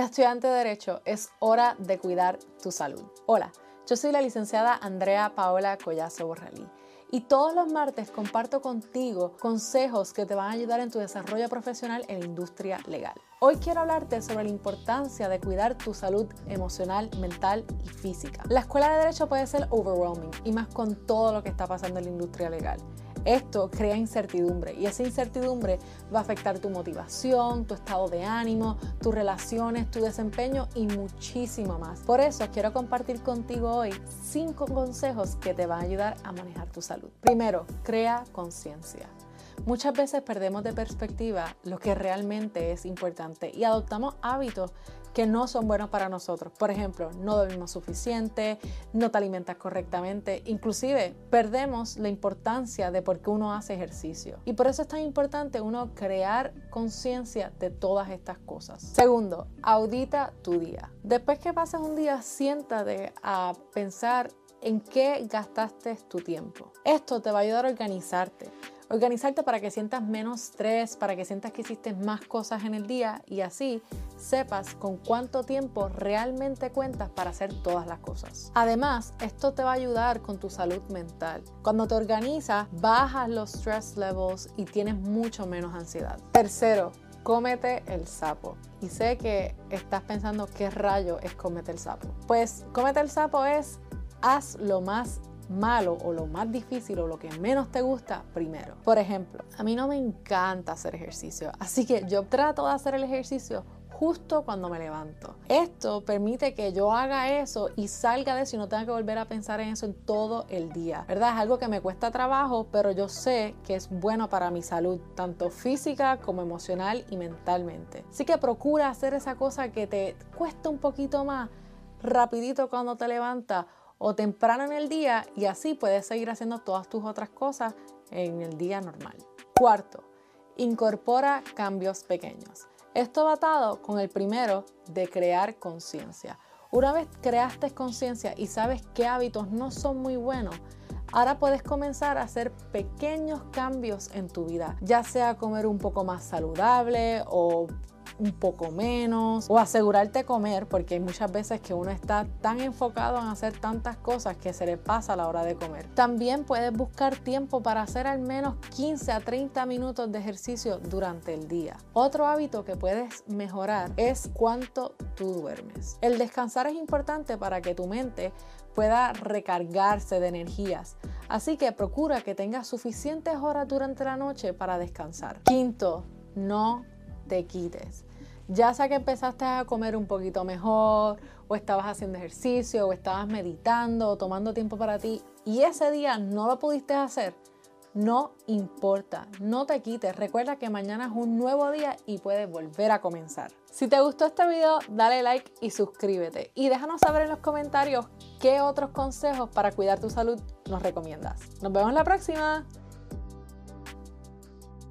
Estudiante de Derecho, es hora de cuidar tu salud. Hola, yo soy la licenciada Andrea Paola Collazo Borralí y todos los martes comparto contigo consejos que te van a ayudar en tu desarrollo profesional en la industria legal. Hoy quiero hablarte sobre la importancia de cuidar tu salud emocional, mental y física. La escuela de derecho puede ser overwhelming y más con todo lo que está pasando en la industria legal. Esto crea incertidumbre y esa incertidumbre va a afectar tu motivación, tu estado de ánimo, tus relaciones, tu desempeño y muchísimo más. Por eso quiero compartir contigo hoy cinco consejos que te van a ayudar a manejar tu salud. Primero, crea conciencia. Muchas veces perdemos de perspectiva lo que realmente es importante y adoptamos hábitos que no son buenos para nosotros. Por ejemplo, no dormimos suficiente, no te alimentas correctamente, inclusive perdemos la importancia de por qué uno hace ejercicio. Y por eso es tan importante uno crear conciencia de todas estas cosas. Segundo, audita tu día. Después que pases un día, siéntate a pensar en qué gastaste tu tiempo. Esto te va a ayudar a organizarte Organizarte para que sientas menos estrés, para que sientas que hiciste más cosas en el día y así sepas con cuánto tiempo realmente cuentas para hacer todas las cosas. Además, esto te va a ayudar con tu salud mental. Cuando te organizas, bajas los stress levels y tienes mucho menos ansiedad. Tercero, cómete el sapo. Y sé que estás pensando qué rayo es cómete el sapo. Pues cómete el sapo es haz lo más malo o lo más difícil o lo que menos te gusta primero. Por ejemplo, a mí no me encanta hacer ejercicio, así que yo trato de hacer el ejercicio justo cuando me levanto. Esto permite que yo haga eso y salga de eso y no tenga que volver a pensar en eso en todo el día. ¿Verdad? Es algo que me cuesta trabajo, pero yo sé que es bueno para mi salud, tanto física como emocional y mentalmente. Así que procura hacer esa cosa que te cuesta un poquito más rapidito cuando te levantas o temprano en el día y así puedes seguir haciendo todas tus otras cosas en el día normal. Cuarto, incorpora cambios pequeños. Esto va atado con el primero de crear conciencia. Una vez creaste conciencia y sabes qué hábitos no son muy buenos, ahora puedes comenzar a hacer pequeños cambios en tu vida, ya sea comer un poco más saludable o un poco menos o asegurarte comer porque hay muchas veces que uno está tan enfocado en hacer tantas cosas que se le pasa a la hora de comer. También puedes buscar tiempo para hacer al menos 15 a 30 minutos de ejercicio durante el día. Otro hábito que puedes mejorar es cuánto tú duermes. El descansar es importante para que tu mente pueda recargarse de energías. Así que procura que tengas suficientes horas durante la noche para descansar. Quinto, no te quites. Ya sea que empezaste a comer un poquito mejor, o estabas haciendo ejercicio, o estabas meditando, o tomando tiempo para ti, y ese día no lo pudiste hacer, no importa, no te quites. Recuerda que mañana es un nuevo día y puedes volver a comenzar. Si te gustó este video, dale like y suscríbete. Y déjanos saber en los comentarios qué otros consejos para cuidar tu salud nos recomiendas. Nos vemos la próxima.